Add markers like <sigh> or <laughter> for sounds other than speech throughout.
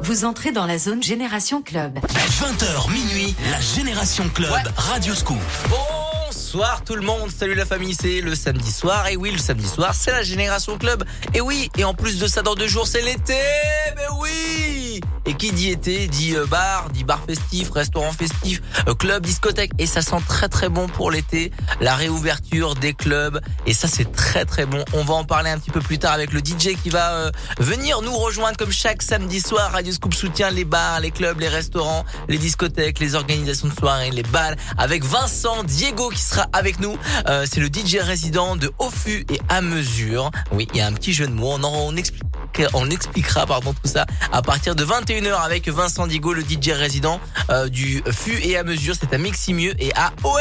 Vous entrez dans la zone Génération Club. 20h minuit, la Génération Club, Radio Scoop. Bonsoir tout le monde, salut la famille, c'est le samedi soir. Et oui, le samedi soir, c'est la Génération Club. Et oui, et en plus de ça, dans deux jours, c'est l'été. Mais oui Et qui dit été, dit euh, bar, dit bar festif, restaurant festif, euh, club, discothèque. Et ça sent très très bon pour l'été. La réouverture des clubs. Et ça, c'est très très bon. On va en parler un petit peu plus tard avec le DJ qui va euh, venir nous rejoindre comme chaque samedi soir. Radio Scoop soutient les bars, les clubs, les restaurants, les discothèques, les organisations de soirées, les balles. Avec Vincent Diego qui sera avec nous. Euh, c'est le DJ résident de Ofu et à mesure. Oui, il y a un petit jeu de mots. On, en, on explique on expliquera pardon tout ça à partir de 21h avec Vincent Digo, le DJ résident euh, du FU et à mesure. C'est à Miximieux et à OL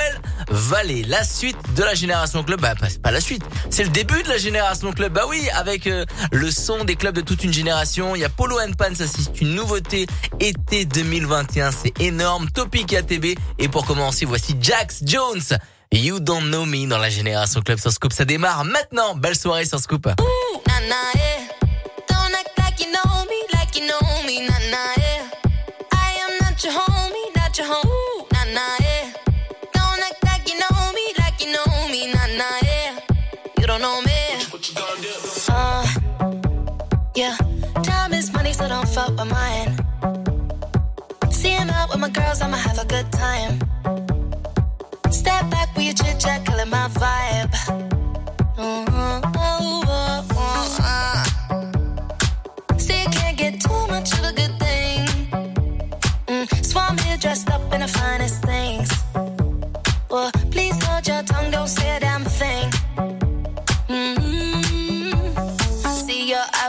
Valley. La suite de la Génération Club, bah c'est pas la suite, c'est le début de la Génération Club. Bah oui, avec euh, le son des clubs de toute une génération. Il y a Polo and Pan, ça c'est une nouveauté été 2021, c'est énorme. Topic ATB et pour commencer, voici Jax Jones. You Don't Know Me dans la Génération Club sur Scoop. Ça démarre maintenant. Belle soirée sur Scoop. like you know me, like you know me, nah nah yeah. I am not your homie, not your home, nah nah yeah. Don't act like you know me, like you know me, nah nah yeah. You don't know me. Uh, yeah. Time is money, so don't fuck with mine. Out with my girls, I'ma have a good time. Step back with your chit chat, killing my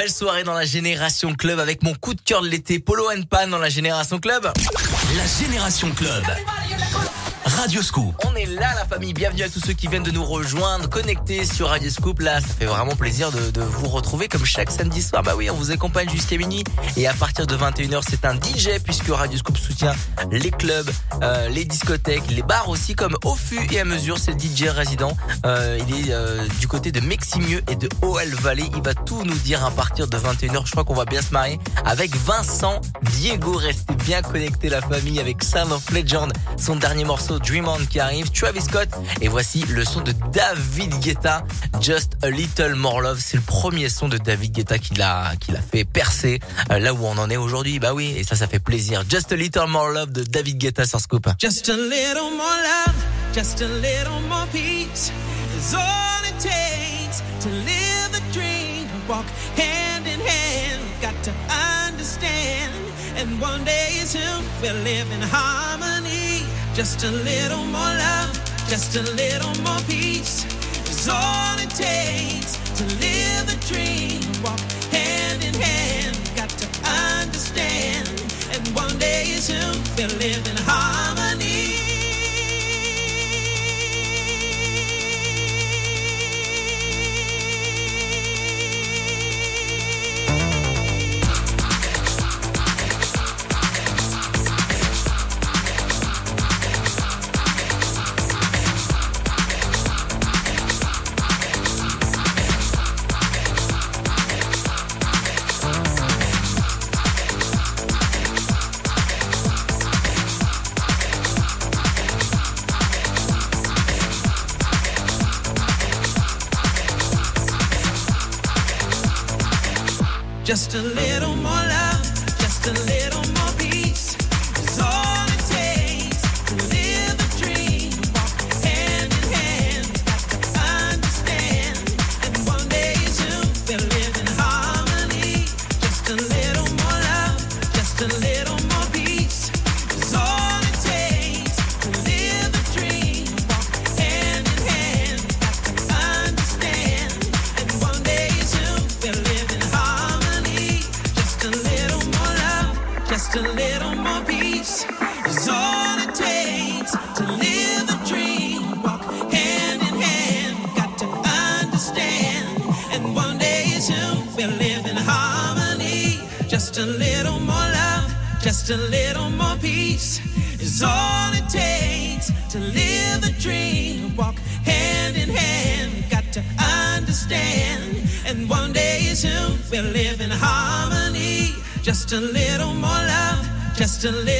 belle soirée dans la Génération Club avec mon coup de cœur de l'été, Polo and Pan dans la Génération Club. La Génération Club. Radioscoop. On est là la famille, bienvenue à tous ceux qui viennent de nous rejoindre, connectés sur Radioscoop. Là, ça fait vraiment plaisir de, vous retrouver comme chaque samedi soir. Bah oui, on vous accompagne jusqu'à minuit et à partir de 21h, c'est un DJ puisque Radioscoop soutient les clubs, euh, les discothèques, les bars aussi comme au fût et à mesure, c'est le DJ résident. Euh, il est euh, du côté de Meximieux et de OL Valley, il va tout nous dire à partir de 21h. Je crois qu'on va bien se marier avec Vincent Diego, restez connecter la famille avec Sound of Legend, son dernier morceau Dream On qui arrive, Travis Scott, et voici le son de David Guetta, Just a Little More Love. C'est le premier son de David Guetta qui l'a, fait percer euh, là où on en est aujourd'hui. Bah oui, et ça, ça fait plaisir. Just a Little More Love de David Guetta sur Scoop. And one day soon we'll live in harmony. Just a little more love, just a little more peace is all it takes. to live.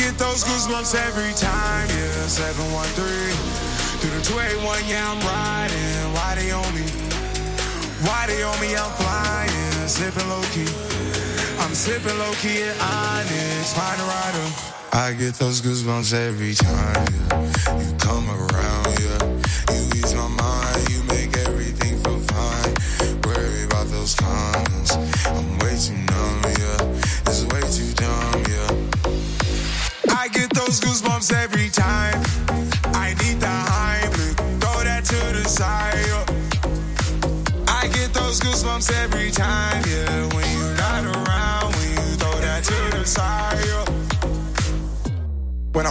Get those goosebumps every time, yeah. 713 through the 281, yeah, I'm riding. Why they on me? Why they on me? I'm flying, sipping low key. I'm sipping low key at Onyx, find a rider. I get those goosebumps every time, yeah.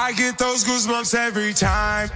I get those goosebumps every time.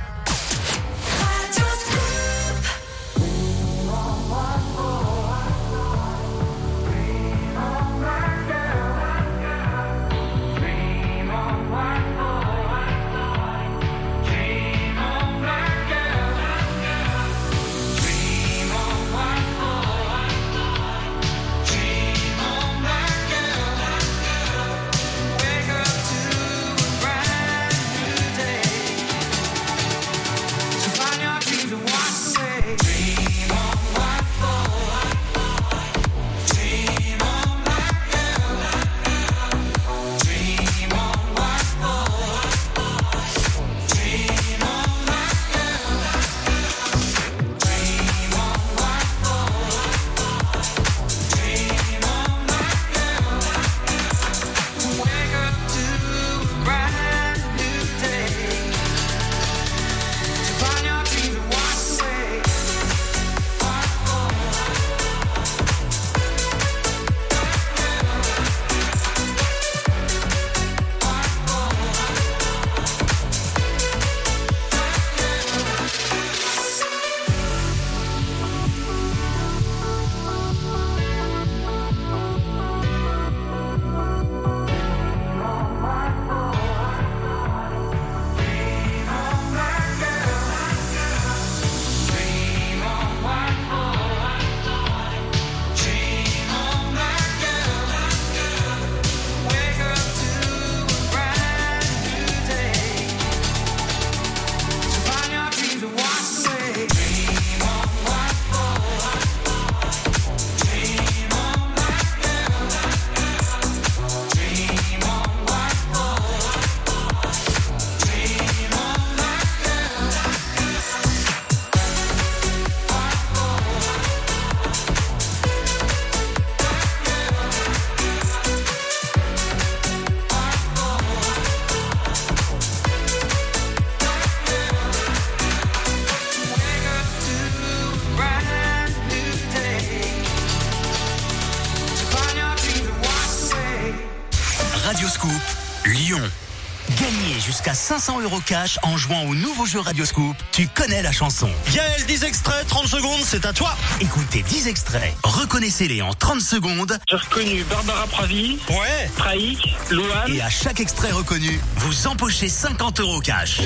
Euros cash en jouant au nouveau jeu Radioscoop. Tu connais la chanson. Gaël, 10 extraits, 30 secondes, c'est à toi. Écoutez 10 extraits, reconnaissez-les en 30 secondes J'ai reconnu Barbara Pravi, Ouais. Traïk, Louane. et à chaque extrait reconnu, vous empochez 50 euros cash.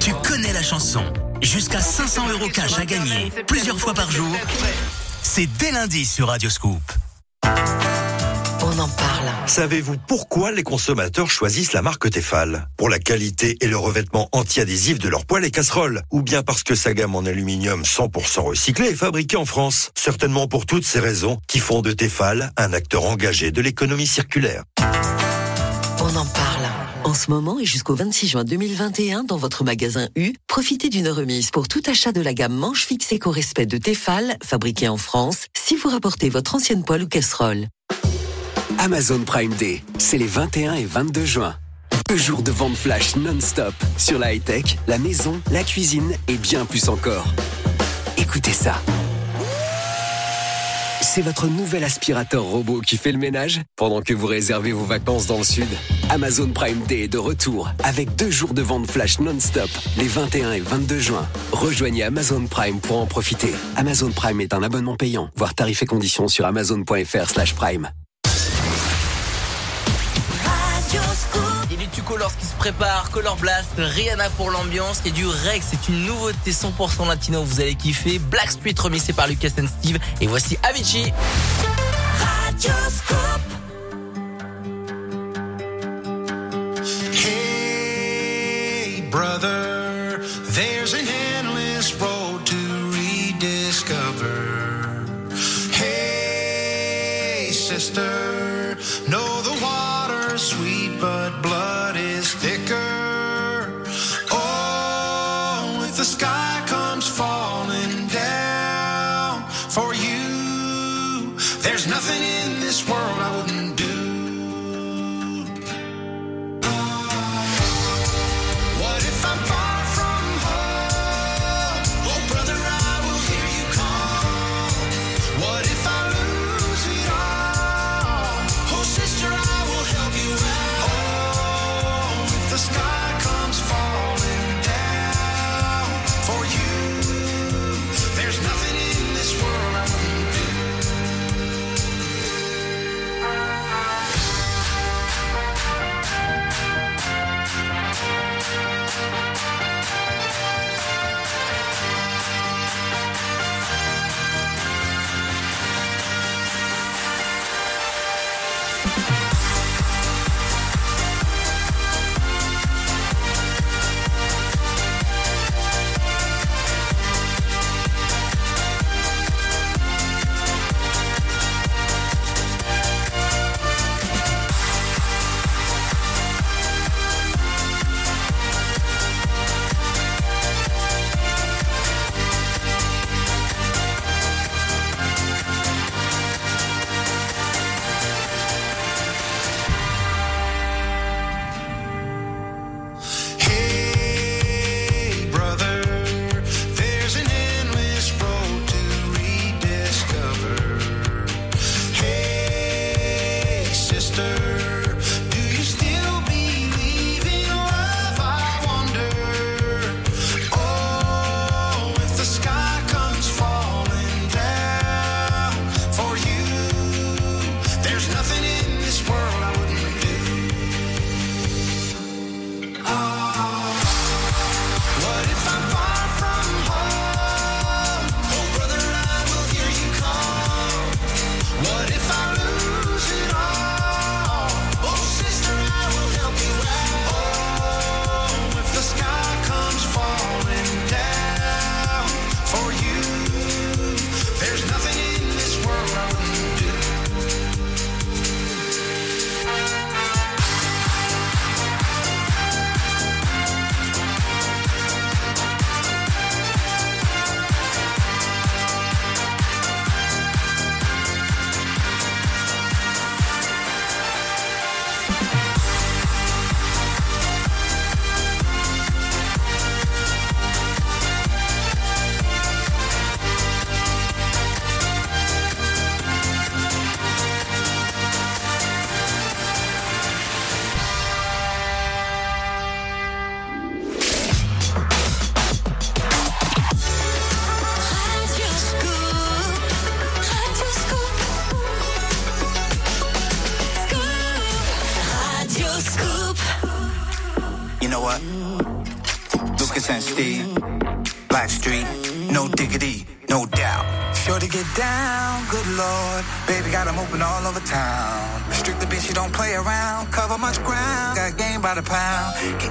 Tu connais la chanson. Jusqu'à 500 euros cash à gagner plusieurs fois par jour. C'est dès lundi sur Radioscoop. Savez-vous pourquoi les consommateurs choisissent la marque Tefal? Pour la qualité et le revêtement anti-adhésif de leurs poêles et casseroles Ou bien parce que sa gamme en aluminium 100% recyclé est fabriquée en France? Certainement pour toutes ces raisons qui font de Tefal un acteur engagé de l'économie circulaire. On en parle. En ce moment et jusqu'au 26 juin 2021, dans votre magasin U, profitez d'une remise pour tout achat de la gamme manche fixe éco-respect de Tefal, fabriquée en France, si vous rapportez votre ancienne poêle ou casserole. Amazon Prime Day, c'est les 21 et 22 juin. Deux jours de vente flash non-stop sur la high-tech, la maison, la cuisine et bien plus encore. Écoutez ça. C'est votre nouvel aspirateur robot qui fait le ménage pendant que vous réservez vos vacances dans le sud. Amazon Prime Day est de retour avec deux jours de vente flash non-stop les 21 et 22 juin. Rejoignez Amazon Prime pour en profiter. Amazon Prime est un abonnement payant. Voir tarifs et conditions sur amazon.fr/prime. Colors qui se prépare, Color Blast, Rihanna pour l'ambiance et du Rex. C'est une nouveauté 100% latino, vous allez kiffer. Black Street remixé par Lucas and Steve. Et voici Avicii. Hey,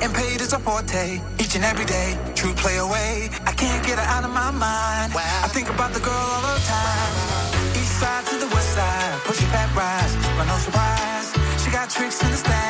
Getting paid is a forte, each and every day. True play away, I can't get her out of my mind. I think about the girl all the time. East side to the west side, pushing back rise, but no surprise. She got tricks in the stash,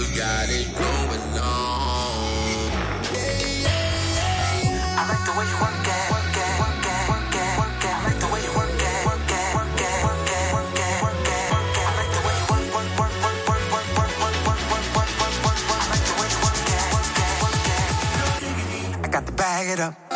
I got it going on. The I like the way you work it. Bag it up.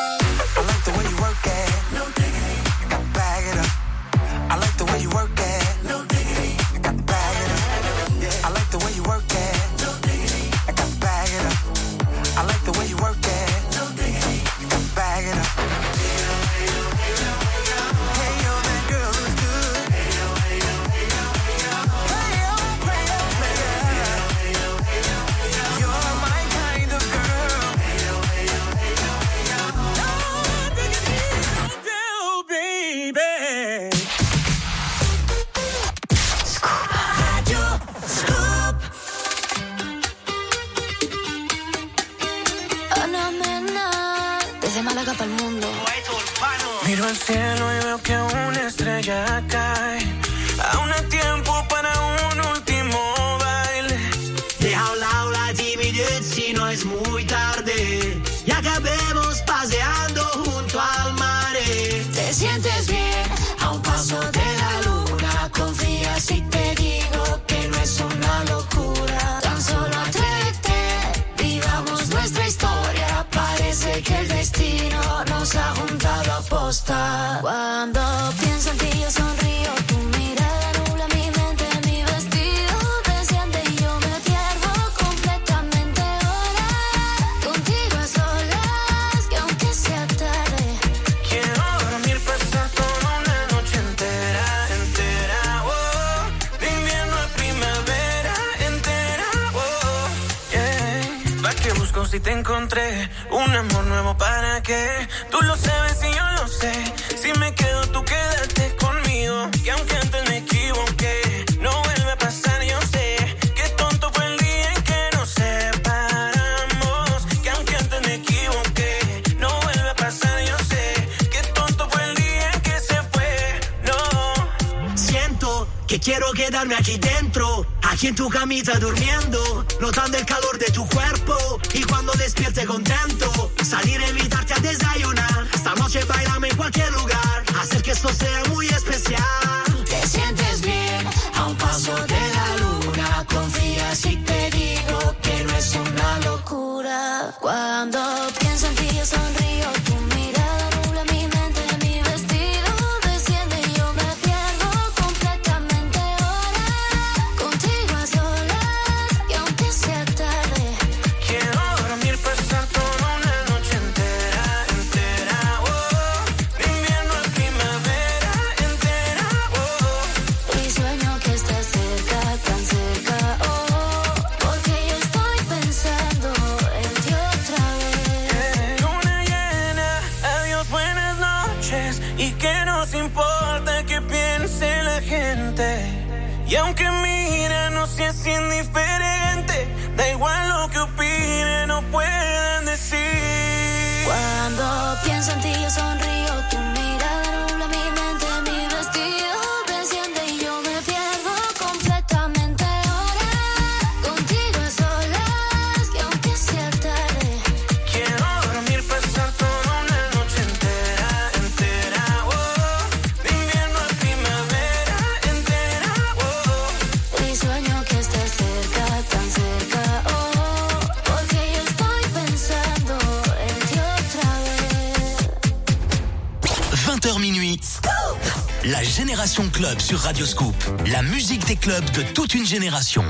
Génération Club sur Radioscoop. La musique des clubs de toute une génération.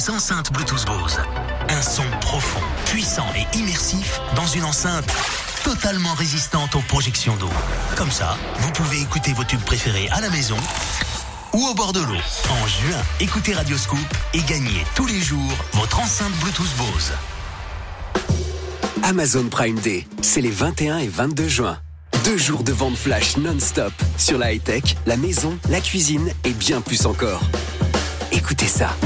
Des enceintes Bluetooth Bose. Un son profond, puissant et immersif dans une enceinte totalement résistante aux projections d'eau. Comme ça, vous pouvez écouter vos tubes préférés à la maison ou au bord de l'eau. En juin, écoutez Radio Scoop et gagnez tous les jours votre enceinte Bluetooth Bose. Amazon Prime Day, c'est les 21 et 22 juin. Deux jours de vente flash non-stop sur la high-tech, la maison, la cuisine et bien plus encore. Écoutez ça.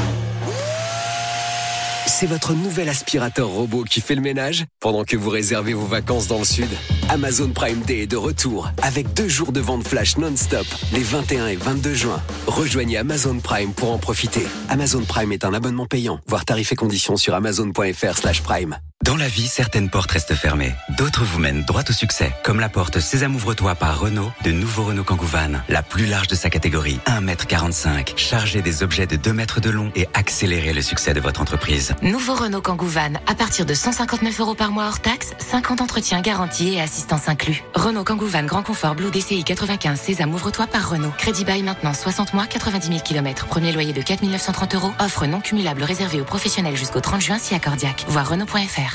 C'est votre nouvel aspirateur robot qui fait le ménage pendant que vous réservez vos vacances dans le sud. Amazon Prime Day est de retour avec deux jours de vente flash non-stop les 21 et 22 juin. Rejoignez Amazon Prime pour en profiter. Amazon Prime est un abonnement payant. Voir tarifs et conditions sur amazon.fr slash prime. Dans la vie, certaines portes restent fermées. D'autres vous mènent droit au succès. Comme la porte Sésame ouvre-toi par Renault, de nouveau Renault Kangoo Van. La plus large de sa catégorie, 1m45. Chargée des objets de 2 mètres de long et accélérer le succès de votre entreprise. Nouveau Renault Kangoo Van, à partir de 159 euros par mois hors taxe, 50 entretiens garantis et assistance inclus. Renault Kangoo Van Grand Confort Blue DCI 95 Sésame ouvre-toi par Renault. Crédit bail maintenant 60 mois, 90 000 km. Premier loyer de 4 930 euros. Offre non cumulable réservée aux professionnels jusqu'au 30 juin si accordiaque. Voir Renault.fr.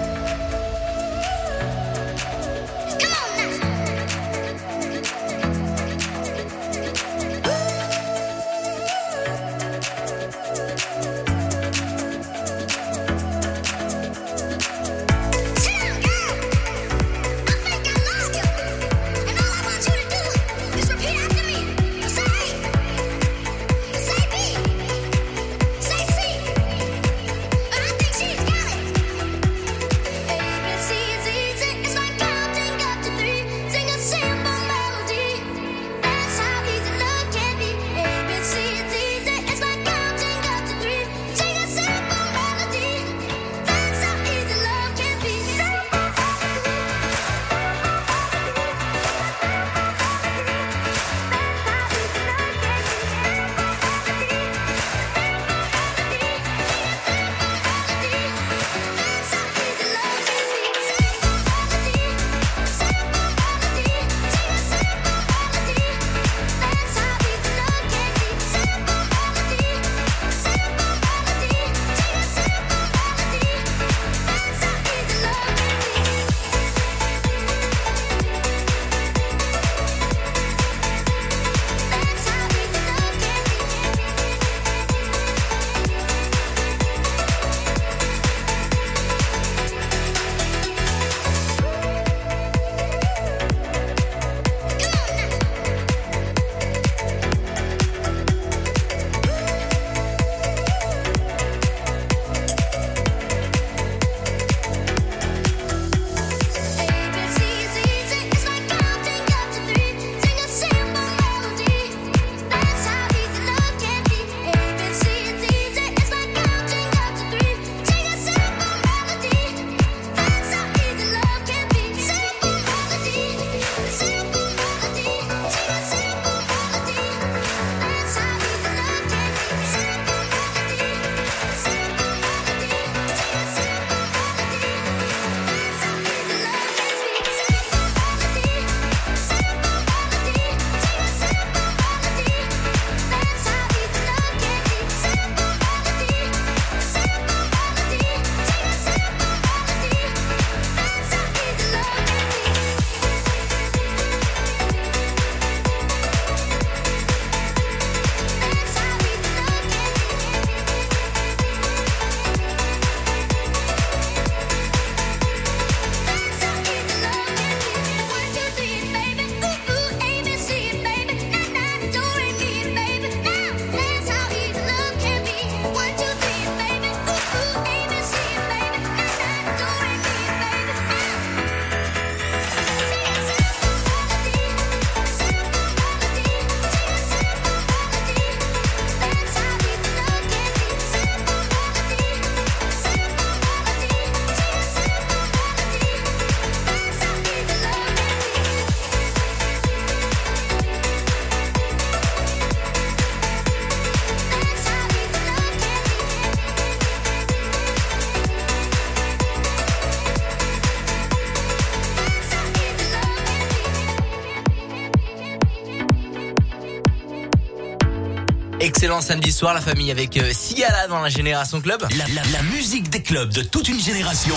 Samedi soir, la famille avec euh, Sigala dans la Génération Club. La, la- la musique des clubs de toute une génération.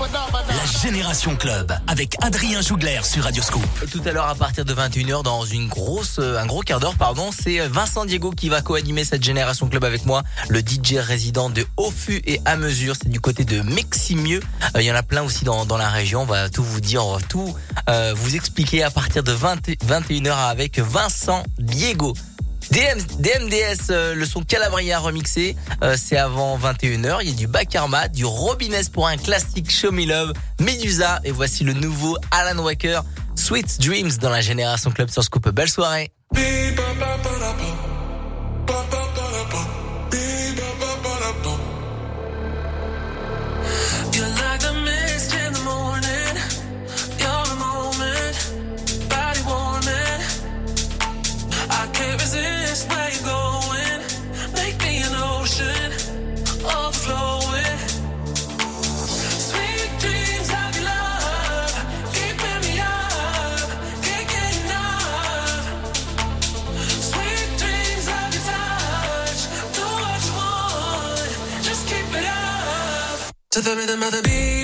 La Génération Club avec Adrien Jougler sur Radio Scoop. Tout à l'heure, à partir de 21h, dans une grosse, euh, un gros quart d'heure, pardon, c'est euh, Vincent Diego qui va co-animer cette Génération Club avec moi, le DJ résident de Haut-Fût et à mesure. C'est du côté de Meximieux. Euh, Il y en a plein aussi dans, dans la région. On va tout vous dire, on va tout vous expliquer à partir de 20 21h avec Vincent Diego. DM, DMDS, euh, le son Calabria remixé, euh, c'est avant 21h. Il y a du Bakarma, du Robines pour un classique Show Me Love, Medusa, et voici le nouveau Alan Walker, Sweet Dreams dans la Génération Club sur Scoop. Belle soirée. The rhythm of the beat,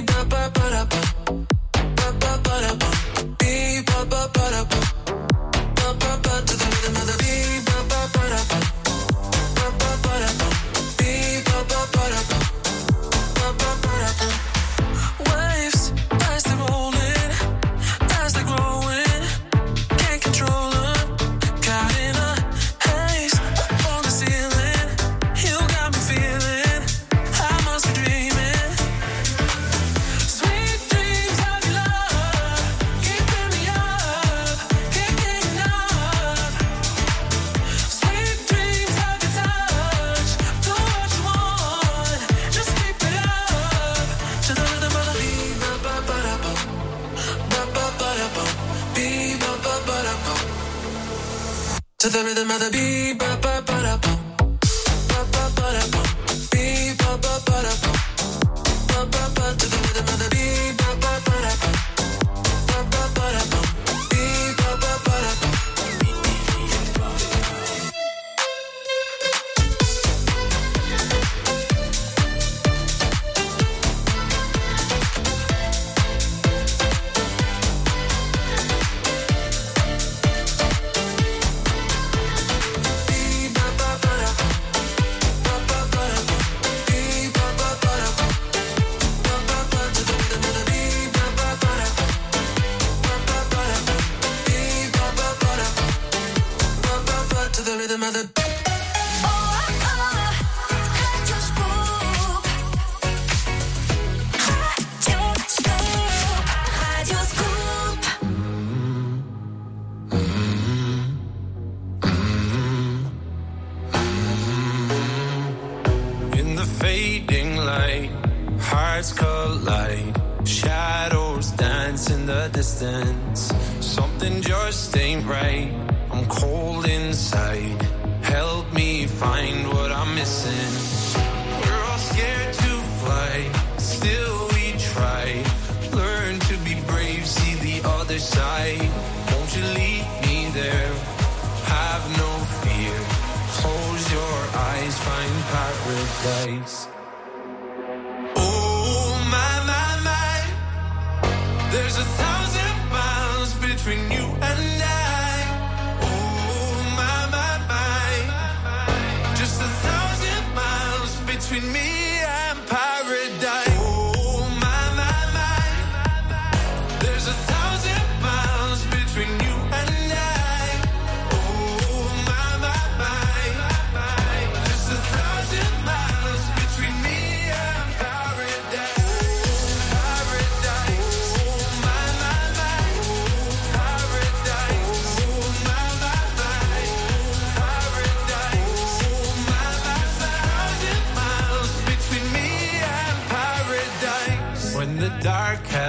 hearts collide. Shadows dance in the distance. Something just ain't right. I'm cold inside. Help me find what I'm missing. We're all scared to fly, still we try. Learn to be brave, see the other side. Won't you lead me there? Have no fear. Close your eyes, find paradise. There's a thousand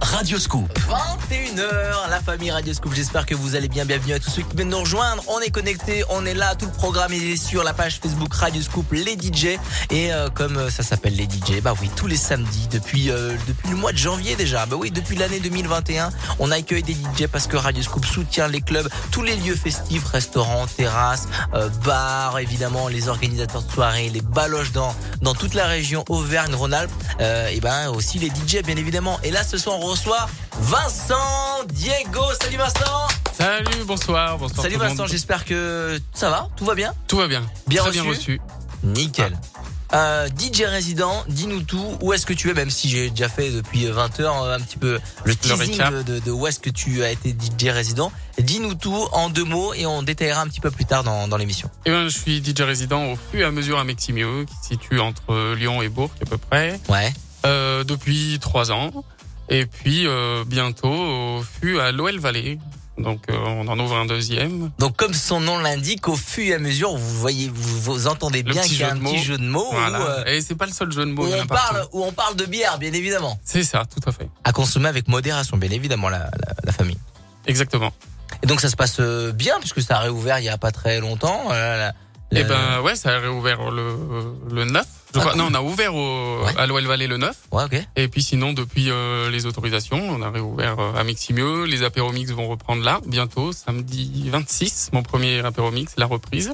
Radio Scoop. 21h, la famille Radio Scoop. J'espère que vous allez bien. Bienvenue à tous ceux qui viennent nous rejoindre. On est connectés, on est là. Tout le programme est sur la page Facebook Radio Scoop, les DJ. Et euh, comme euh, ça s'appelle les DJ, bah oui, tous les samedis depuis euh, depuis le mois de janvier déjà. Bah oui, depuis l'année 2021, on accueille des DJ parce que Radio Scoop soutient les clubs, tous les lieux festifs, restaurants, terrasses, euh, bars, évidemment, les organisateurs de soirées, les baloches dans dans toute la région Auvergne-Rhône-Alpes. Euh, et ben aussi les DJ bien évidemment. Et là ce soir on reçoit Vincent Diego. Salut Vincent. Salut, bonsoir, bonsoir. Salut tout le Vincent, monde. j'espère que ça va, tout va bien. Tout va bien. Bien Très reçu. bien reçu. Nickel. Euh, DJ résident, dis-nous tout. Où est-ce que tu es, même si j'ai déjà fait depuis 20 heures euh, un petit peu le teasing récap. de, de, de où est-ce que tu as été DJ résident. Dis-nous tout en deux mots et on détaillera un petit peu plus tard dans, dans l'émission. Eh ben, je suis DJ résident au fur et à mesure à Meximio, qui se situe entre Lyon et Bourg à peu près. Ouais. Euh, depuis trois ans. Et puis euh, bientôt au fût à l'OL Valley. Donc euh, on en ouvre un deuxième. Donc comme son nom l'indique, au fur et à mesure, vous voyez, vous, vous entendez bien qu'il y a un petit jeu de mots Voilà. où, euh, Et c'est pas le seul jeu de mots. où on parle, où on parle de bière, bien évidemment. C'est ça, tout à fait. À consommer avec modération, bien évidemment, la, la, la famille. Exactement. Et donc ça se passe euh, bien puisque ça a réouvert il y a pas très longtemps. euh, Eh ben ouais, ça a réouvert le, le 9. Je Ah, crois. cool. Non, on a ouvert au, à l'OL Valley le 9. Ouais, ok. Et puis sinon, depuis euh, les autorisations, on a réouvert euh, à Miximieux. Les apéromix vont reprendre là, bientôt, samedi 26, mon premier apéromix, la reprise.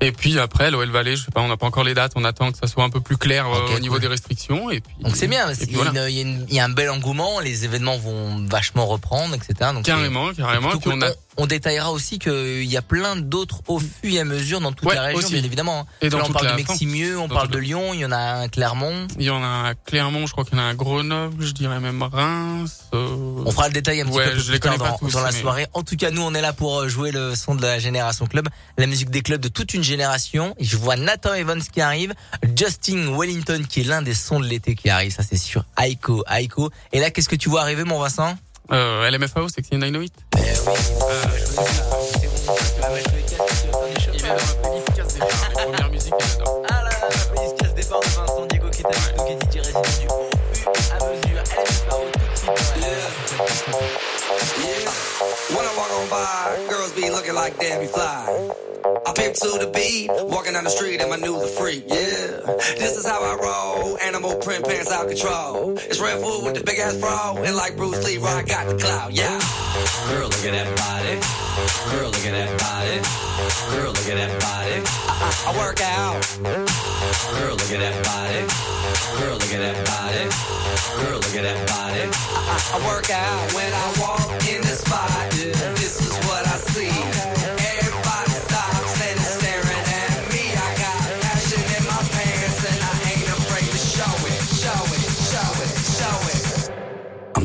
Et puis après, l'OL Valley, je sais pas, on n'a pas encore les dates, on attend que ça soit un peu plus clair euh, au niveau des restrictions. Et puis, Donc c'est bien, il puis y, a voilà. une- il y y a un bel engouement, les événements vont vachement reprendre, etc. Donc Carrément, carrément. puis on a-. on, détaillera aussi qu'il y a plein d'autres au fur et à mesure dans toute Ouais, la région, aussi. bien évidemment. hein. Et dans Là, on parle de. Meximieux, on Dans parle de Lyon, il y en a un à Clermont. Il y en a à Clermont, je crois qu'il y en a un à Grenoble, je dirais même Reims. euh, On fera le détail un petit ouais, peu je plus les tard dans, tous, dans la mais- soirée. En tout cas, nous, on est là pour euh, jouer le son de la Génération Club, la musique des clubs de toute une génération. Et je vois Nathan Evans qui arrive, Justin Wellington qui est l'un des sons de l'été qui arrive, ça c'est sûr. Aiko, Aiko. Et là, qu'est-ce que tu vois arriver, mon Vincent? Euh, LMFAO, c'est que 908. Eh Il est dans ma playlist casse départ. Les premières musiques, il adore. Ah là là, la police casse départ de Vincent Diego qui est avec nous, qui est DJ résident du au fur et à mesure. Elle est pas tout de suite. When I walk on by, girls be like Debbie Fly. I pimp to the beat, walking down the street and my new the freak, yeah. This is how I roll, animal print pants out control. It's Red Food with the big ass fro, and like Bruce Lee, I got the clout, yeah. Girl, look at that body. Girl, look at that body. Girl, look at that body. I, I, I work out. Girl, look at that body. Girl, look at that body. Girl, look at that body. I, I, I work out when I walk in. This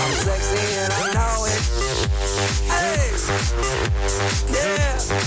I'm sexy and I know it. Hey. Yeah.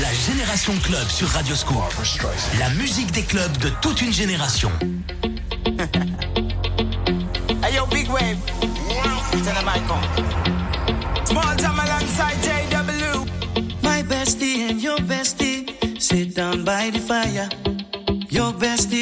La Génération Club sur Radio Scoop. La musique des clubs de toute une génération. <laughs> Hey yo, big wave. Tell them I come. Small time alongside JW. My bestie and your bestie sit down by the fire.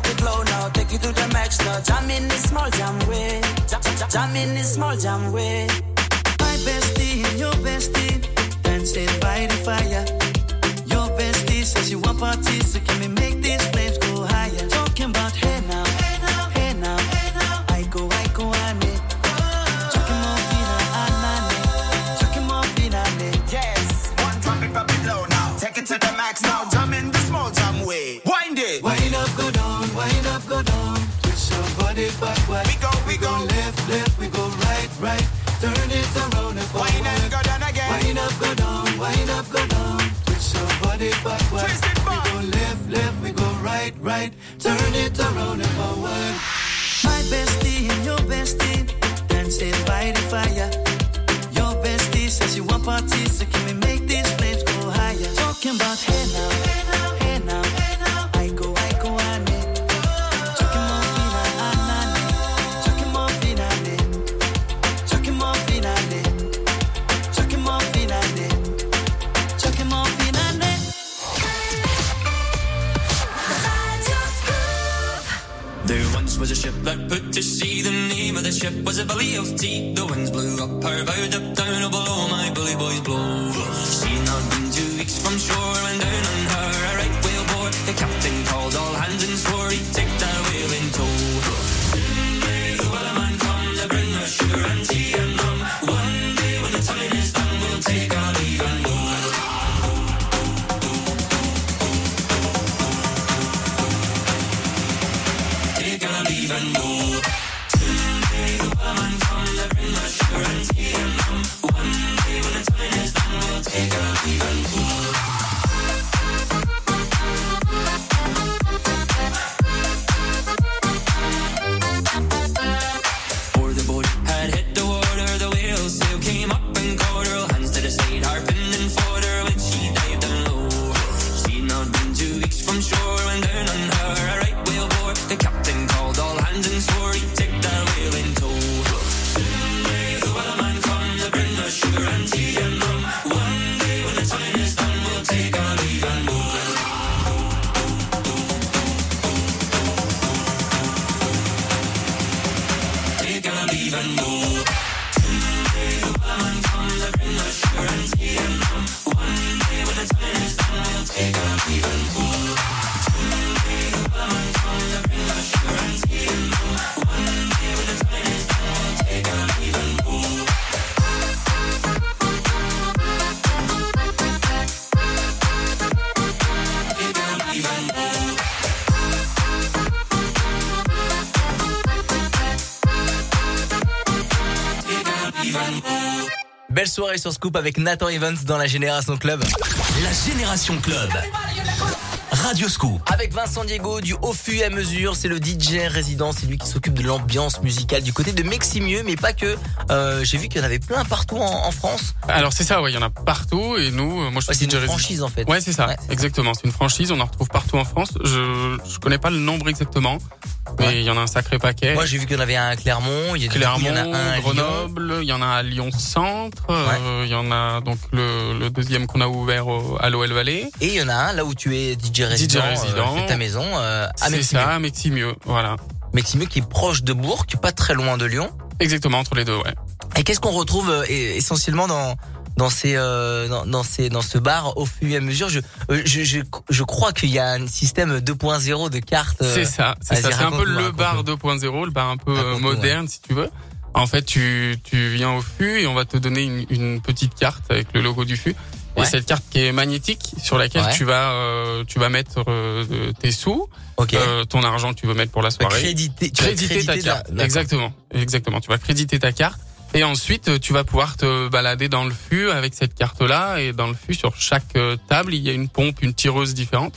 Drop it, low now. Take it to the max now. Jam in this small jam way. Jam, jam, jam in this small jam way. My bestie and your bestie dancing by the fire. Your bestie says she want parties, so can we make these flames Your body backward. Twist it back. We go left, left, we go right, right. Turn it around and forward. My bestie and your bestie dancing by the fire. Your bestie says you want parties, so can we make these flames go higher? Talking about hey now, hey now, ship put to sea. The name of the ship was a Billy of Tea. The winds blew up her bow, up down, oh below my bully boys blow. She not been two weeks from shore, and down on Belle soirée sur Scoop avec Nathan Evans dans la Génération Club. La Génération Club. Radio Scoop. Avec Vincent Diego du Au Fut et à Mesure, c'est le DJ résident, c'est lui qui s'occupe de l'ambiance musicale du côté de Meximieux, mais pas que. Euh, J'ai vu qu'il y en avait plein partout en, en France. Alors c'est ça, ouais, il y en a partout et nous, euh, moi je Ouais, suis c'est DJ une résident. franchise en fait. Ouais, c'est ça, exactement. C'est une franchise, on en retrouve partout en France. Je je connais pas le nombre exactement, mais il y en a un sacré paquet. Moi j'ai vu qu'il y en avait un à Clermont, il y a, Clermont, il y en a un à. Grenoble, il y en a à Lyon Centre, euh, il y en a donc le, le deuxième qu'on a ouvert au- à l'OL Valley. Et il y en a un là où tu es DJ résident, euh, résident. ta maison, euh, à C'est ça, Meximieux, voilà. Meximieux qui est proche de Bourg, pas très loin de Lyon. Exactement, entre les deux, ouais. Et qu'est-ce qu'on retrouve e- essentiellement dans dans ces euh, dans, dans ces dans ce bar au fur et à mesure? Je je je, je crois qu'il y a un système 2.0 de cartes euh, C'est ça, c'est ça. C'est un peu le bar 2.0, le bar un peu euh, moderne, si tu veux. En fait, tu, tu viens au FU et on va te donner une, une petite carte avec le logo du FU. Et Ouais. cette carte qui est magnétique, sur laquelle Ouais. tu vas euh, tu vas mettre euh, tes sous, Ok. euh, ton argent que tu veux mettre pour la soirée. créditer tu créditer ta la- carte. Exactement, exactement. Tu vas créditer ta carte et ensuite euh, tu vas pouvoir te balader dans le fût avec cette carte-là et dans le fût sur chaque euh, table il y a une pompe, une tireuse différente.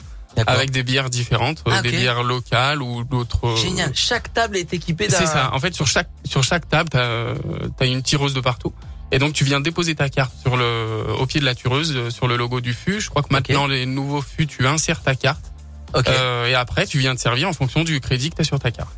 Avec des bières différentes, euh, Ah, des bières locales ou d'autres. euh, Génial. Chaque table est équipée d'un. C'est ça. En fait, sur chaque sur chaque table, t'as as une tireuse de partout. Et donc tu viens déposer ta carte sur le au pied de la tireuse euh, sur le logo du fût. Je crois que maintenant les nouveaux fûts, tu insères ta carte. Euh, et après, tu viens te servir en fonction du crédit que tu as sur ta carte.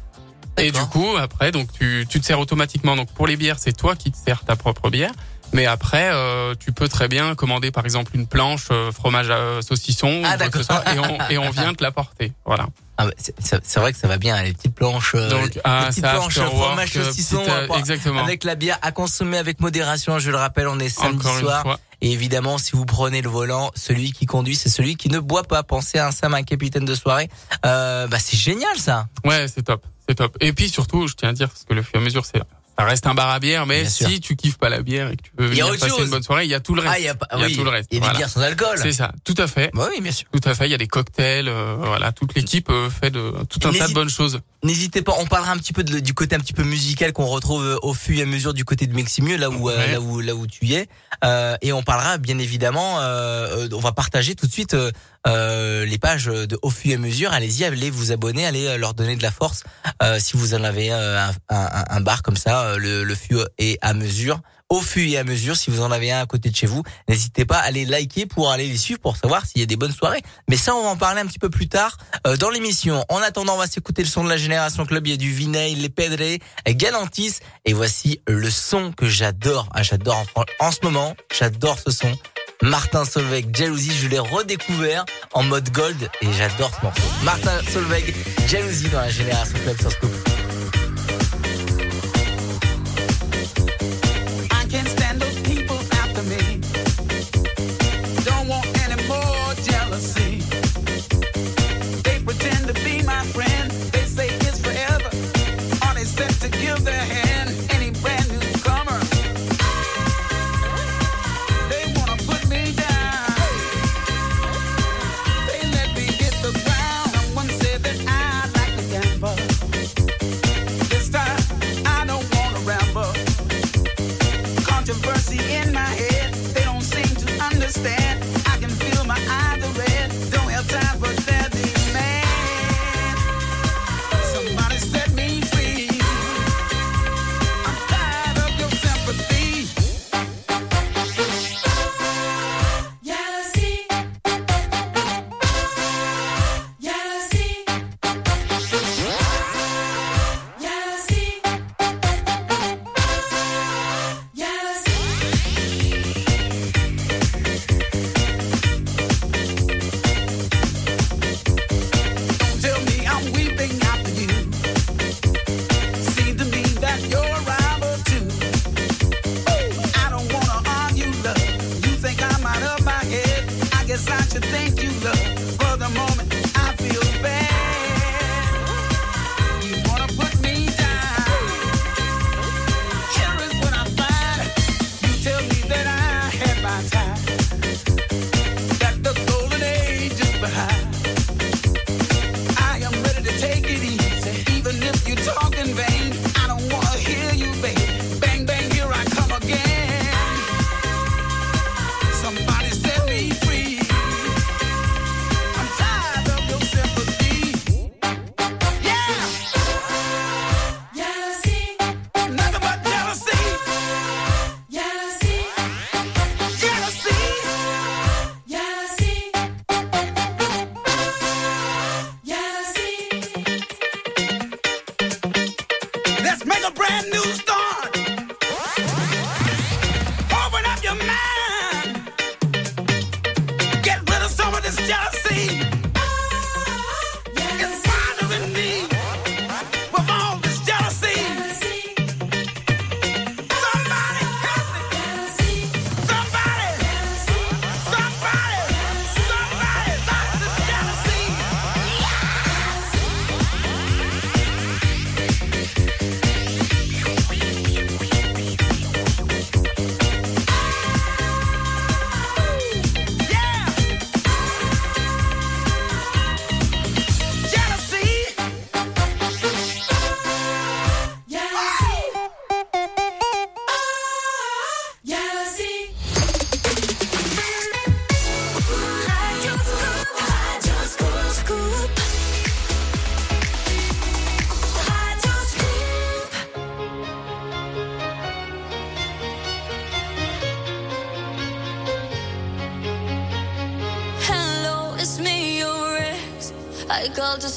Et du coup, après, donc tu, tu te sers automatiquement. Donc pour les bières, c'est toi qui te sers ta propre bière. Mais après, euh, tu peux très bien commander par exemple une planche euh, fromage à saucisson Ah, ou quoi que soit, et on et on vient te l'apporter. Voilà. Ah, c'est- vrai que ça va bien, les petites planches, euh, Donc, les ah, petites ça, planches fromage work, saucisson, petite, euh, euh, avec la bière à consommer avec modération. Je le rappelle, on est samedi Encore une soir. fois. Et évidemment, si vous prenez le volant, celui qui conduit, c'est celui qui ne boit pas. Pensez à un Sam, un capitaine de soirée. Euh, bah c'est génial ça. Ouais, c'est top, c'est top. Et puis surtout, je tiens à dire parce que le fur et à mesure, c'est ça reste un bar à bière, mais Bien si sûr. tu kiffes pas la bière et que tu veux Il y a venir autre passer chose. une bonne soirée, il y a tout le reste. Ah, il y a pas- Il y a oui, tout le reste. il y a des voilà. bières sans alcool. C'est ça, tout à fait. Bah oui, bien sûr. Tout à fait. Il y a des cocktails, euh, voilà, toute l'équipe euh, fait de tout un tas de bonnes choses. N'hésitez pas, on parlera un petit peu de- du côté un petit peu musical qu'on retrouve euh, au fur et à mesure du côté de Meximieux, là où euh, là où là où tu y es, Euh, et on parlera bien évidemment, on va partager tout de suite euh, euh, les pages de au fur et à mesure. Allez-y, allez vous abonner, allez leur donner de la force euh, si vous en avez euh, un, un- un bar comme ça, euh, le, le et à mesure. Au fur et à mesure, si vous en avez un à côté de chez vous, n'hésitez pas à les liker pour aller les suivre pour savoir s'il y a des bonnes soirées. Mais ça, on va en parler un petit peu plus tard euh, dans l'émission. En attendant, on va s'écouter le son de la Génération Club. Il y a du Vineil, les Pedré, Galantis. Et voici le son que j'adore. Ah, j'adore en, en ce moment. J'adore ce son. Martin Solveig, Jalousie, je l'ai redécouvert en mode gold et j'adore ce morceau. Martin Solveig, Jalousie dans la Génération Club sur Scoop. Understand.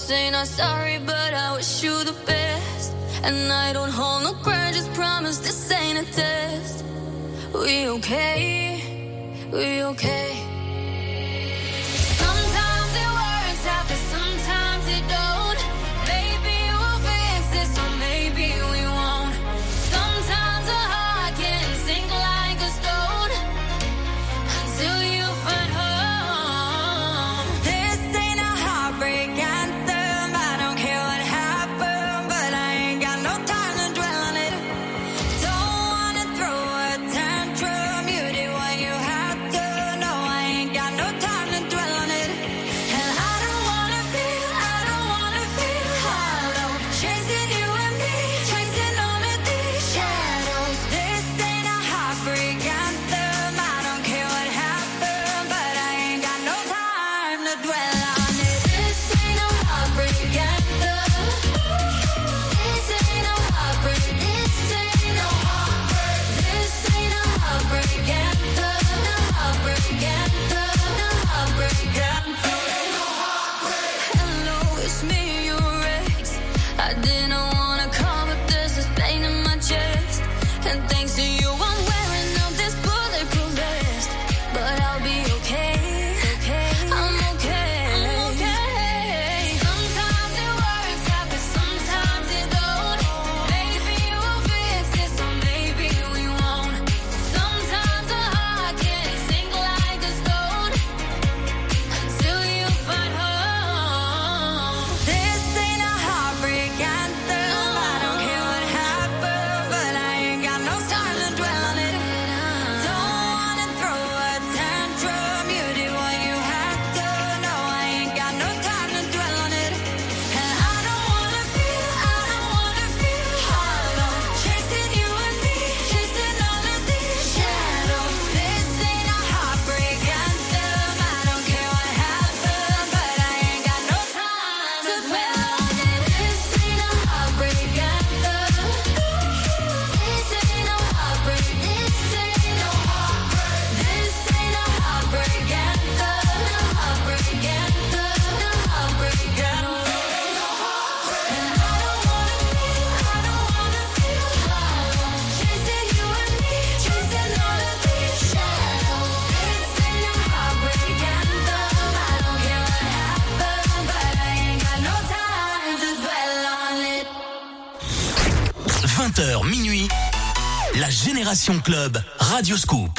say not sorry, but I wish you the best. And I don't hold no grudges, promise this ain't a test. We okay? We okay? Club, Radio Scoop.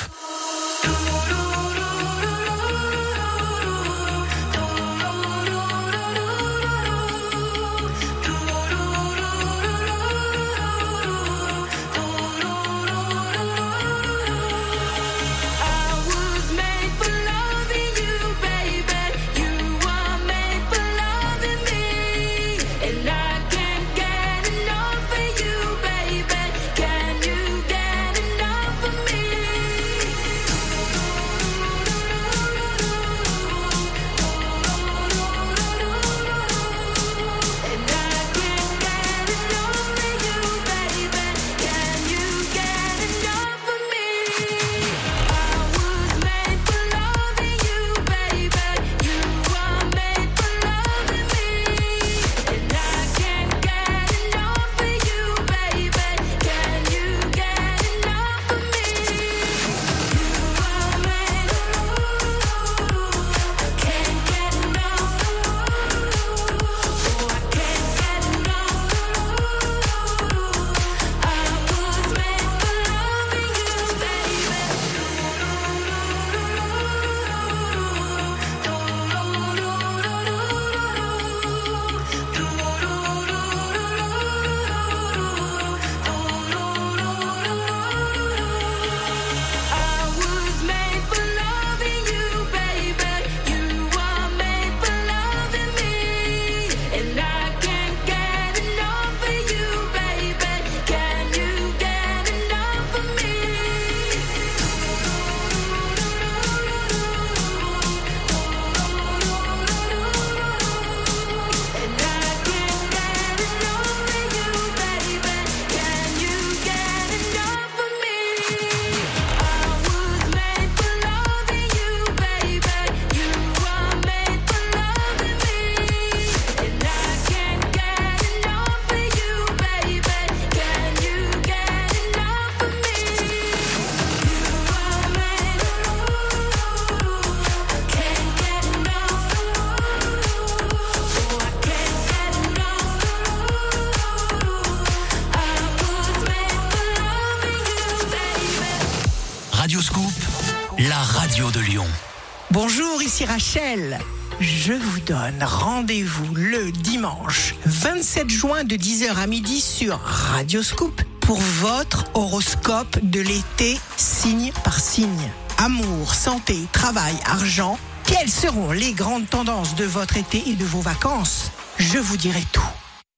Je vous donne rendez-vous le dimanche 27 juin de 10h à midi sur Radio Scoop pour votre horoscope de l'été signe par signe. Amour, santé, travail, argent. Quelles seront les grandes tendances de votre été et de vos vacances? Je vous dirai tout.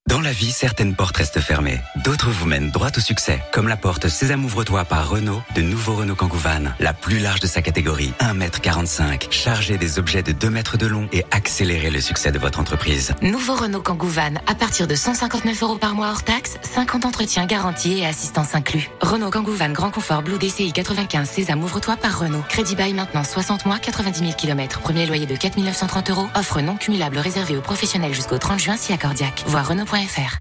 Dans la vie, certaines portes restent fermées. D'autres vous mènent droit au succès. Comme la porte Sésame ouvre-toi par Renault, de nouveau Renault Kangoo Van. La plus large de sa catégorie. 1m45. Chargez des objets de 2 mètres de long et accélérez le succès de votre entreprise. Nouveau Renault Kangoo Van à partir de 159 euros par mois hors taxe, 50 entretiens garantis et assistance inclus. Renault Kangoo Van Grand Confort Blue DCI 95 Sésame ouvre-toi par Renault. Crédit bail maintenant 60 mois, 90 000 km. Premier loyer de 4 930 euros. Offre non cumulable réservée aux professionnels jusqu'au 30 juin si accordiaque. Voir Renault.fr.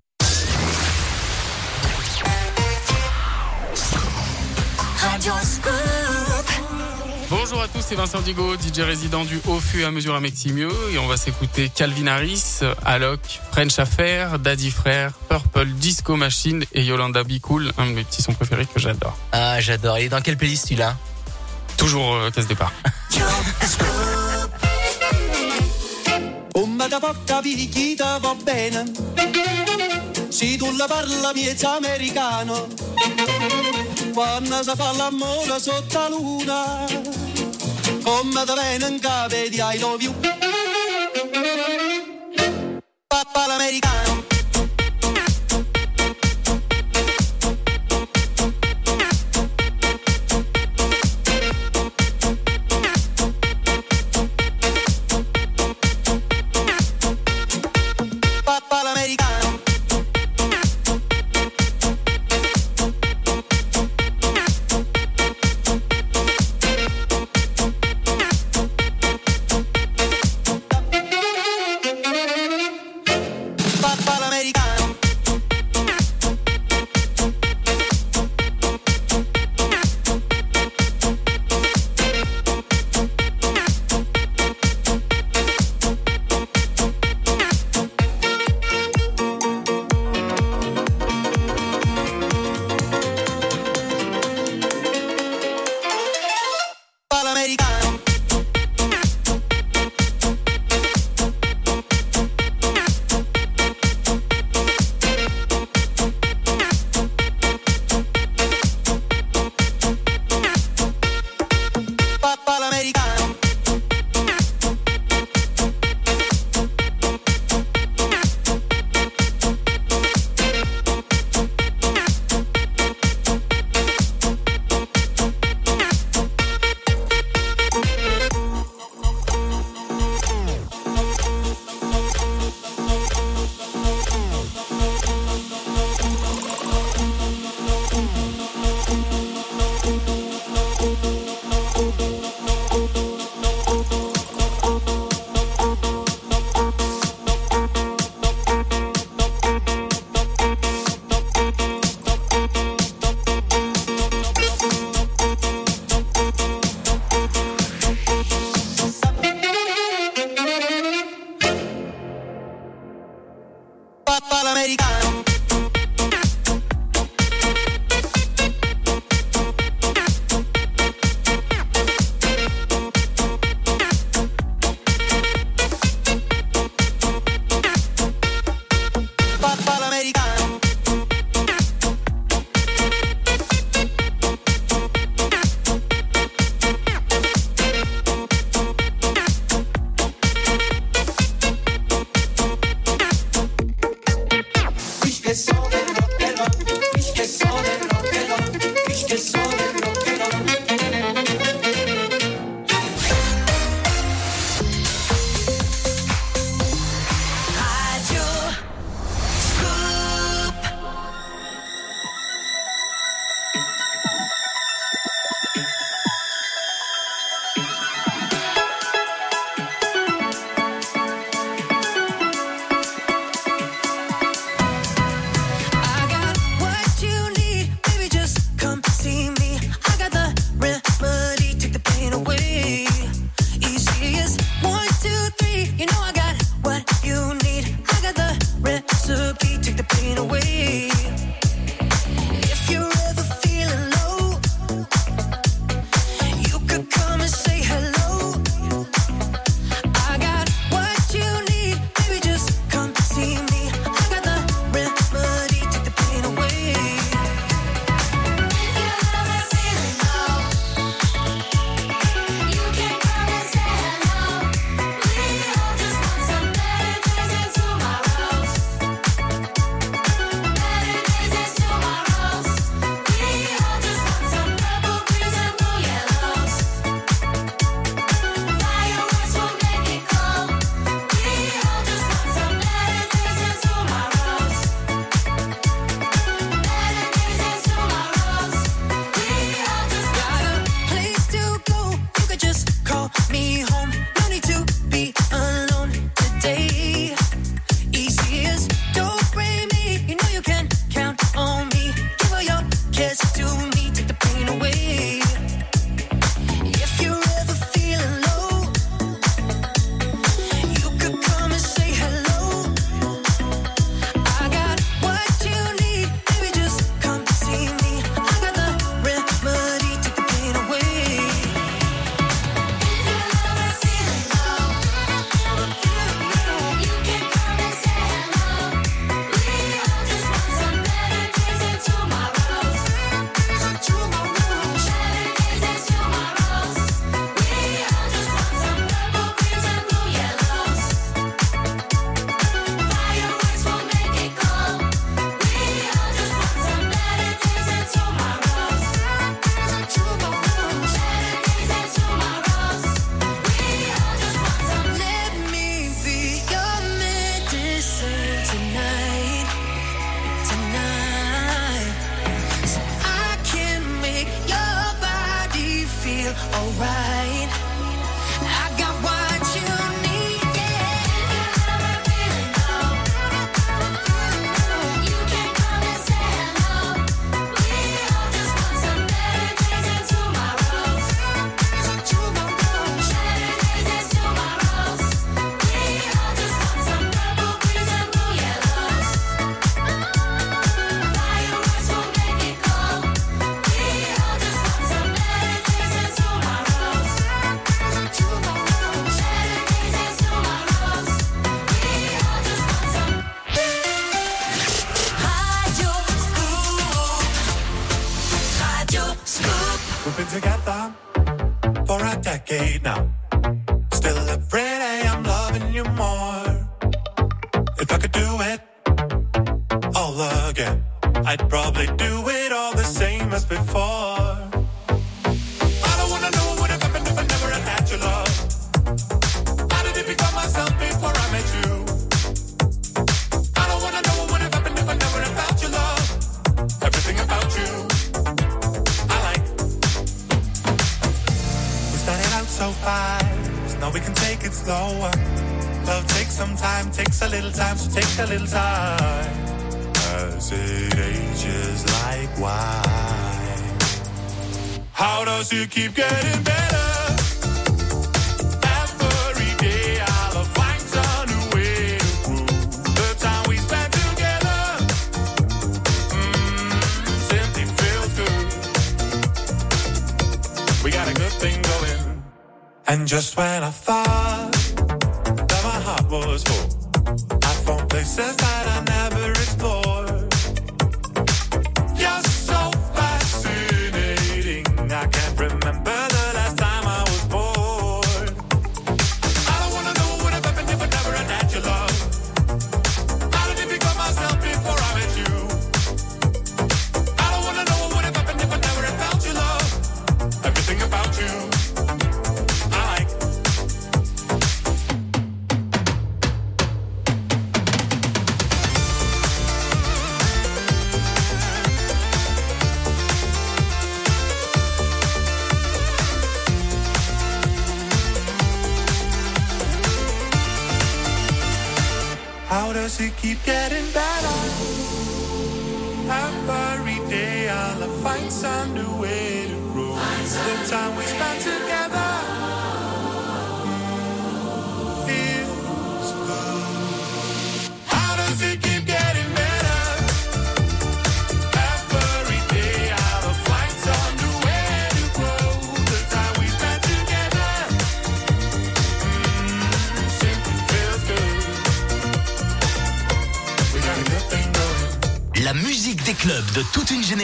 c'est Vincent Digo, DJ résident du Haut Fut à mesure à Meximieux et on va s'écouter Calvin Harris, Alok, French Affair, Daddy Frère, Purple Disco Machine et Yolanda Be Cool, un de mes petits sons préférés que j'adore. Ah, j'adore. Il est dans quelle playlist celui-là Toujours euh, casse départ. Come <laughs> da porta picchita va bene Se tu la parla miezza americano Quando si fa l'amore sotto la luna Da bene in capo di I love you Papà l'americano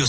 Radio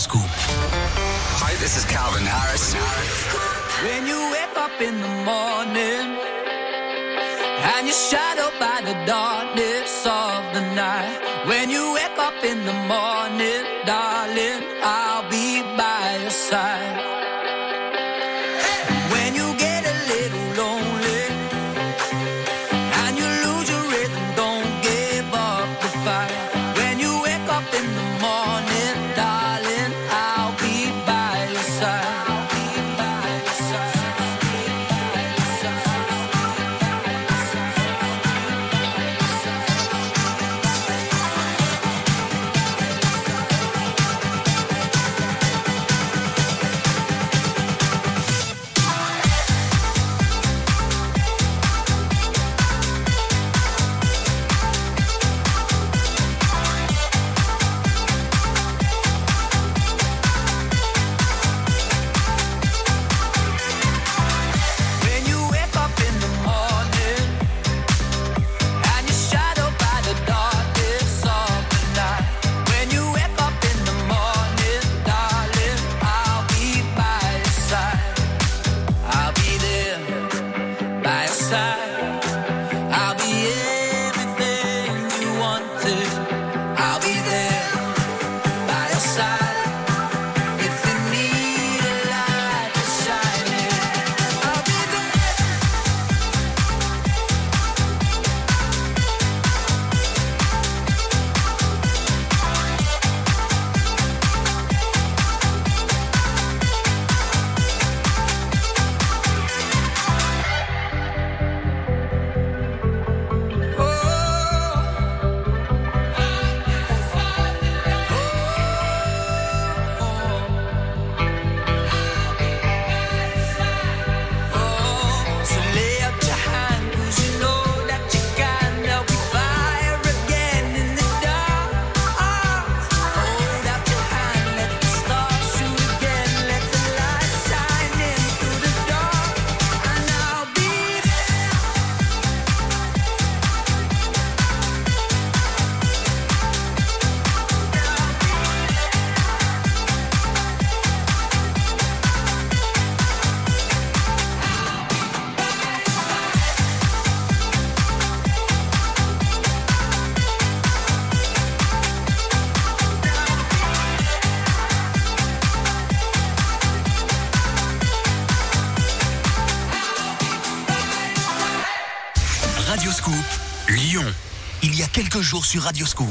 quelques jours sur Radio Scoop,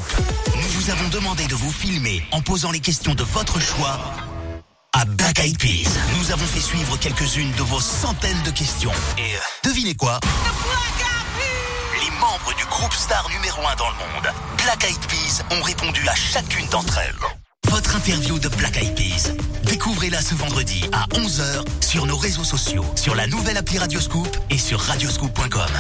nous vous avons demandé de vous filmer en posant les questions de votre choix à Black Eyed Peas. Nous avons fait suivre quelques-unes de vos centaines de questions. Et euh, devinez quoi? Les membres du groupe star numéro 1 dans le monde, Black Eyed Peas, ont répondu à chacune d'entre elles. Votre interview de Black Eyed Peas. Découvrez-la ce vendredi à 11h sur nos réseaux sociaux, sur la nouvelle appli Radioscoop et sur radioscoop.com.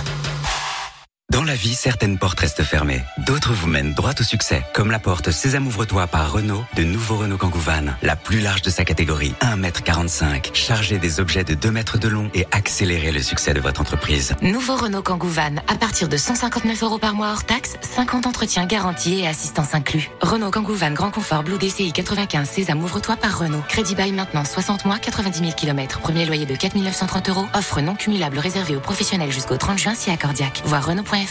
Dans la vie, certaines portes restent fermées. D'autres vous mènent droit au succès. Comme la porte Sésame ouvre-toi par Renault, de nouveau Renault Kangoo Van. La plus large de sa catégorie, 1m45. Chargez des objets de 2 mètres de long et accélérez le succès de votre entreprise. Nouveau Renault Kangoo Van à partir de 159 euros par mois hors taxe, 50 entretiens garantis et assistance inclus. Renault Kangoo Van Grand Confort Blue DCI 95 Sésame ouvre-toi par Renault. Crédit bail maintenant 60 mois 90 000 km. Premier loyer de 4 930 euros. Offre non cumulable réservée aux professionnels jusqu'au 30 juin si accordiaque. Voir Renault.fr.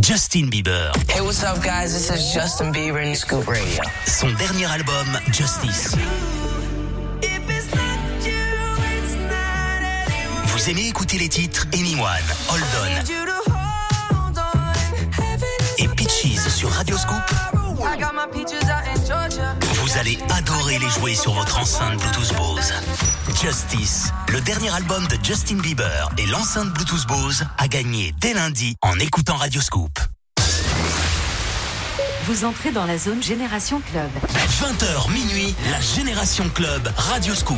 Justin Bieber. Hey, what's up, guys? This is Justin Bieber in Scoop Radio. Son dernier album, Justice. Vous aimez écouter les titres Anyone, Hold On et Peaches sur Radio Scoop. Vous allez adorer les jouer sur votre enceinte Bluetooth Bose. Justice, le dernier album de Justin Bieber et l'enceinte Bluetooth Bose a gagné dès lundi en écoutant Radio Scoop. Vous entrez dans la zone Génération Club. 20h minuit, la Génération Club Radio Scoop.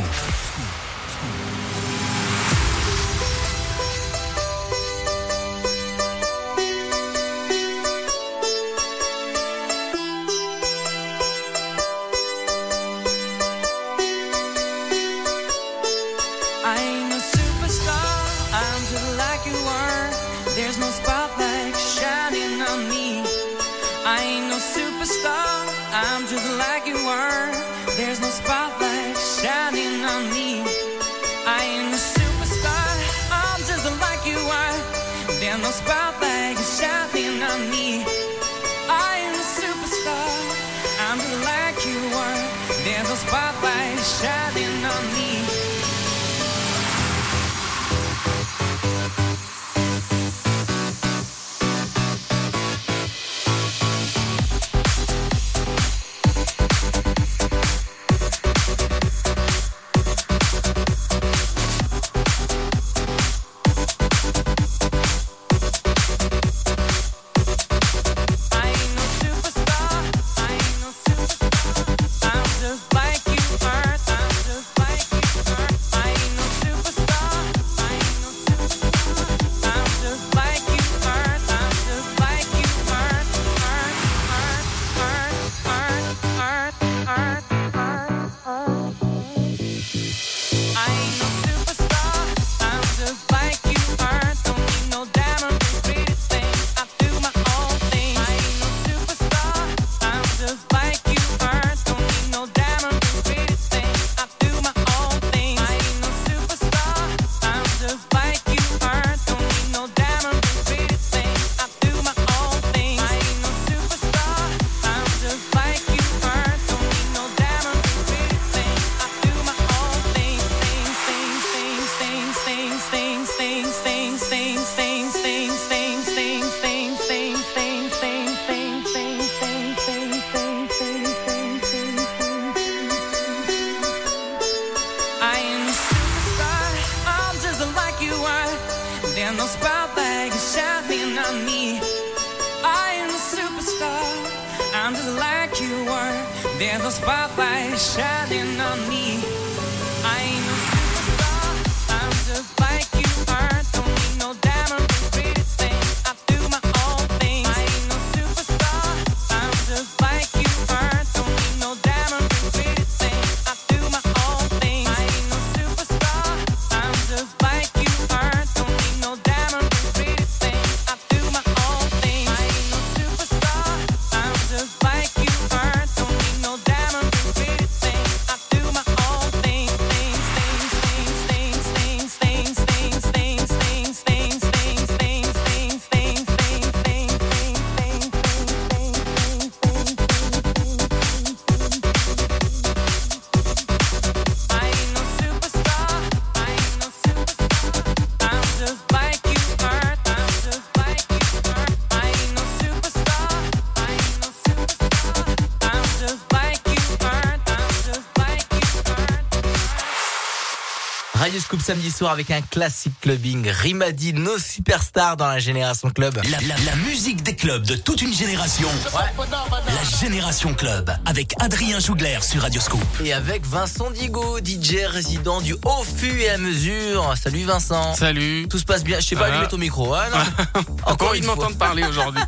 Radio Scoop samedi soir avec un classique clubbing. Rimadi, nos superstars dans la Génération Club. La, la- la musique des clubs de toute une génération. La Génération Club avec Adrien Jougler sur Radio Scoop. Et avec Vincent Digo, DJ résident du Haut Fu et à mesure. Salut Vincent. Salut. Tout se passe bien. Je sais pas Ah. allumer ton micro. Ah, non. <laughs> Encore envie une de fois. m'entendre parler aujourd'hui.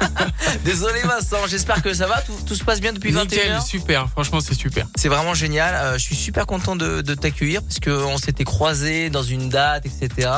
<laughs> Désolé Vincent, j'espère que ça va. Tout, tout se passe bien depuis Nickel, 21 super. Franchement, c'est super. C'est vraiment génial. Euh, je suis super content de, de t'accueillir parce qu'on s'était croisés dans une date, etc.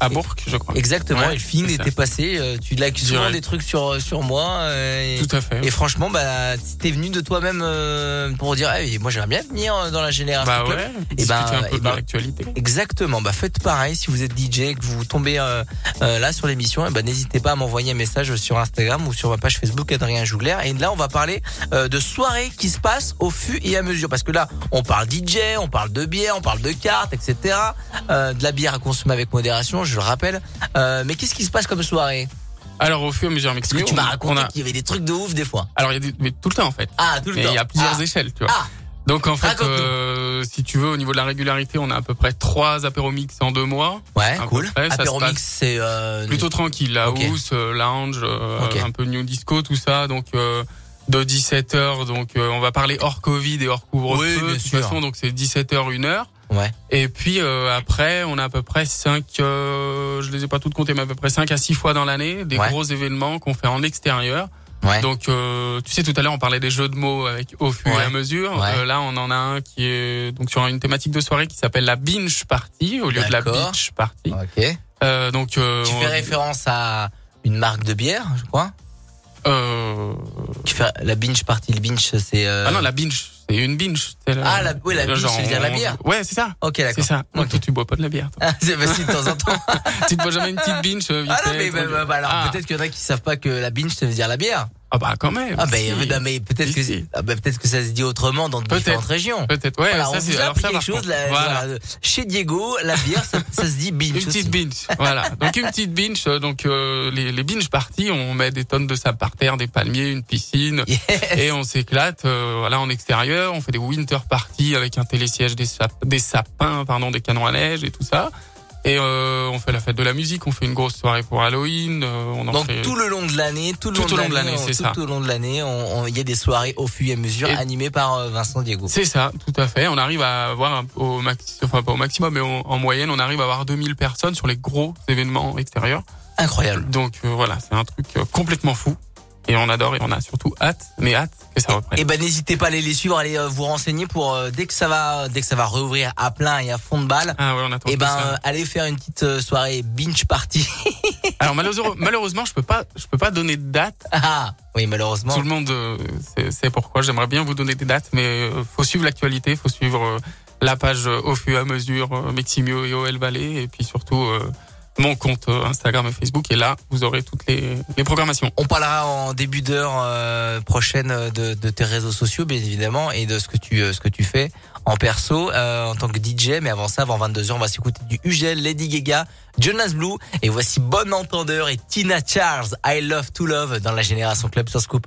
À Bourg, je crois. Exactement. Ouais, et le ça. était passé. euh, Tu l'as souvent des trucs sur sur moi. euh, et, Tout à fait. Et franchement, bah, t'es venu de toi-même euh, pour dire, eh, moi j'aimerais bien venir dans la génération. Bah Club. ouais, Et ben, un peu et de ben, l'actualité. Exactement. Bah faites pareil si vous êtes DJ que vous tombez euh, euh, là sur l'émission. Et ben n'hésitez pas à m'envoyer un message sur Instagram ou sur ma page Facebook Adrien Jougler. Et là on va parler euh, de soirées qui se passent au fur et à mesure parce que là on parle DJ, on parle de bière, on parle de cartes, etc. Euh, de la bière à consommer avec modération, je le rappelle. Euh, mais qu'est-ce qui se passe comme soirée Alors, au fur et à mesure, Parce que tu m'as on raconté a- qu'il y avait des trucs de ouf des fois. Alors, il y a des- mais tout le temps, en fait. Ah, tout le Mais temps. il y a plusieurs Ah. échelles, tu vois. Ah. Donc, en fait, euh, si tu veux, au niveau de la régularité, on a à peu près trois apéromix en deux mois. Ouais, À cool. près, ça se Apéro passe mix, c'est euh, plutôt tranquille. La house, lounge, un peu new disco, tout ça. Donc, euh, de 17h, donc euh, on va parler hors Covid et hors couvre-feu. Oui, de toute sûr. façon, donc c'est 17h, 1h. Ouais. Et puis euh, après, on a à peu près 5, euh, je les ai pas toutes comptées, mais à peu près 5 à 6 fois dans l'année, des Ouais. gros événements qu'on fait en extérieur. Ouais. Donc, euh, tu sais, tout à l'heure, on parlait des jeux de mots avec au fur et à mesure. Ouais. Euh, là, on en a un qui est donc sur une thématique de soirée qui s'appelle la binge party au lieu de la beach party. Ok. Euh, donc, euh, Tu on- fais référence à une marque de bière, je crois. Euh, Tu fais la binge party. Le binge, c'est. euh, ah non, la binge, c'est une binge. la- Ah, la- oui, la binge, genre, ça veut dire la bière. Ouais, c'est ça. Ok, d'accord. C'est ça. Donc, Ok. toi, tu bois pas de la bière. toi. Ah, c'est facile de temps en temps. <laughs> tu te bois jamais une petite binge euh, vite Ah non, mais bah, bah, bah, alors Ah. peut-être qu'il y en a qui savent pas que la binge, ça veut dire la bière. Ah bah quand même. Ah bah si. non, mais peut-être que Si, ah, bah, peut-être que ça se dit autrement dans différentes régions. Peut-être, ouais. Voilà, on vous a alors appris ça, quelque chose. la- voilà. voilà, Chez Diego, la bière, ça, ça se dit binge. Une petite binge, voilà. Donc une petite binge. euh, Donc euh, les, les binge parties, on met des tonnes de sable par terre, des palmiers, une piscine, Yes. et on s'éclate. euh, voilà, en extérieur, on fait des winter parties avec un télésiège, des, sap- des sapins, pardon, des canons à neige et tout ça. Et euh, on fait la fête de la musique, on fait une grosse soirée pour Halloween. euh, on en Donc fait tout le long de l'année, tout le Tout long de l'année, c'est tout ça. au long de l'année, il y a des soirées au fur et à mesure Et- animées par euh, Vincent Diego. C'est ça, tout à fait. On arrive à avoir au max, enfin pas au maximum, mais on- en moyenne, on arrive à avoir 2000 personnes sur les gros événements extérieurs. Incroyable. Donc euh, voilà, c'est un truc euh, complètement fou. Et on adore et on a surtout hâte, mais hâte que ça reprenne. Et ben n'hésitez pas à aller les suivre, allez euh, vous renseigner pour euh, dès que ça va, dès que ça va rouvrir à plein et à fond de balle. Ah ouais, on attend Et tout ben ça. euh, allez faire une petite soirée binge party. <laughs> Alors malheureusement, malheureusement, je peux pas, je peux pas donner de date. ah oui malheureusement. Tout le monde sait pourquoi. J'aimerais bien vous donner des dates, mais faut suivre l'actualité, faut suivre la page au fur et à mesure Meximio et OL Valley, et puis surtout euh, mon compte euh, Instagram et Facebook. Et là, vous aurez toutes les, les programmations. On parlera en début d'heure euh, prochaine euh, de, de tes réseaux sociaux, bien évidemment, et de ce que tu euh, ce que tu fais en perso, euh, en tant que DJ. Mais avant ça, avant 22 h on va s'écouter du UGL, Lady Gaga, Jonas Blue, et voici Bon Entendeur et Tina Charles, I Love to Love dans la Génération Club sur Scoop.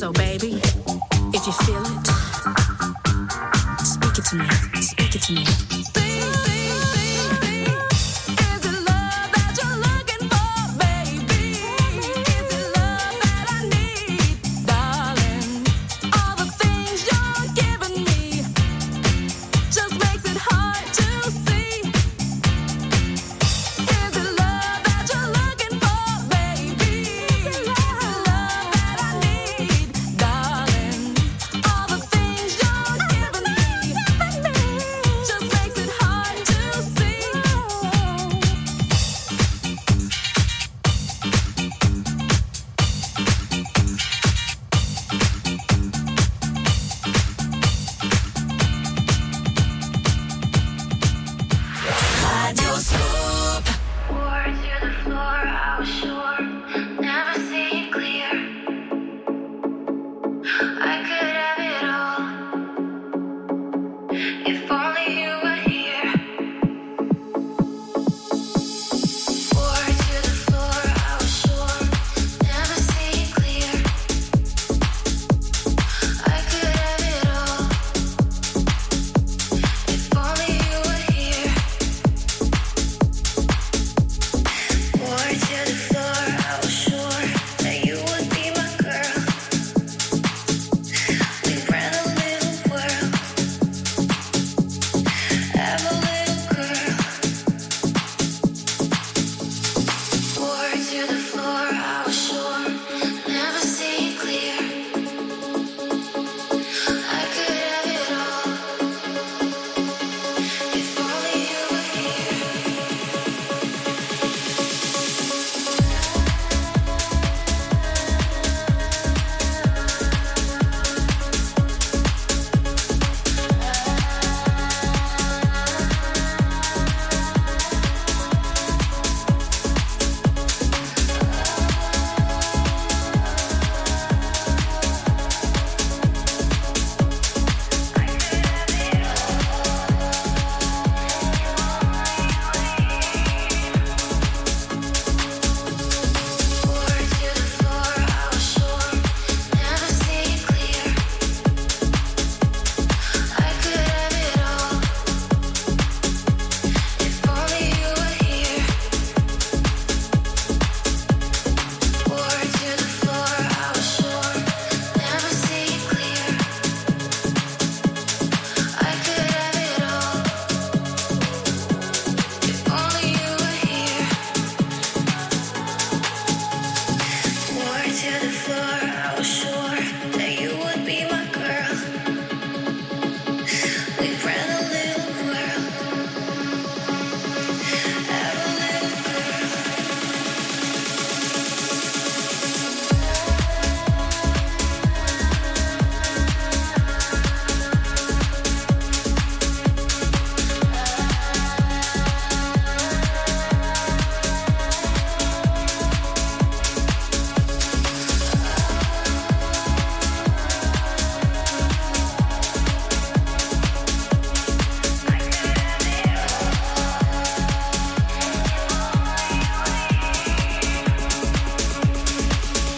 So, baby, if you feel it.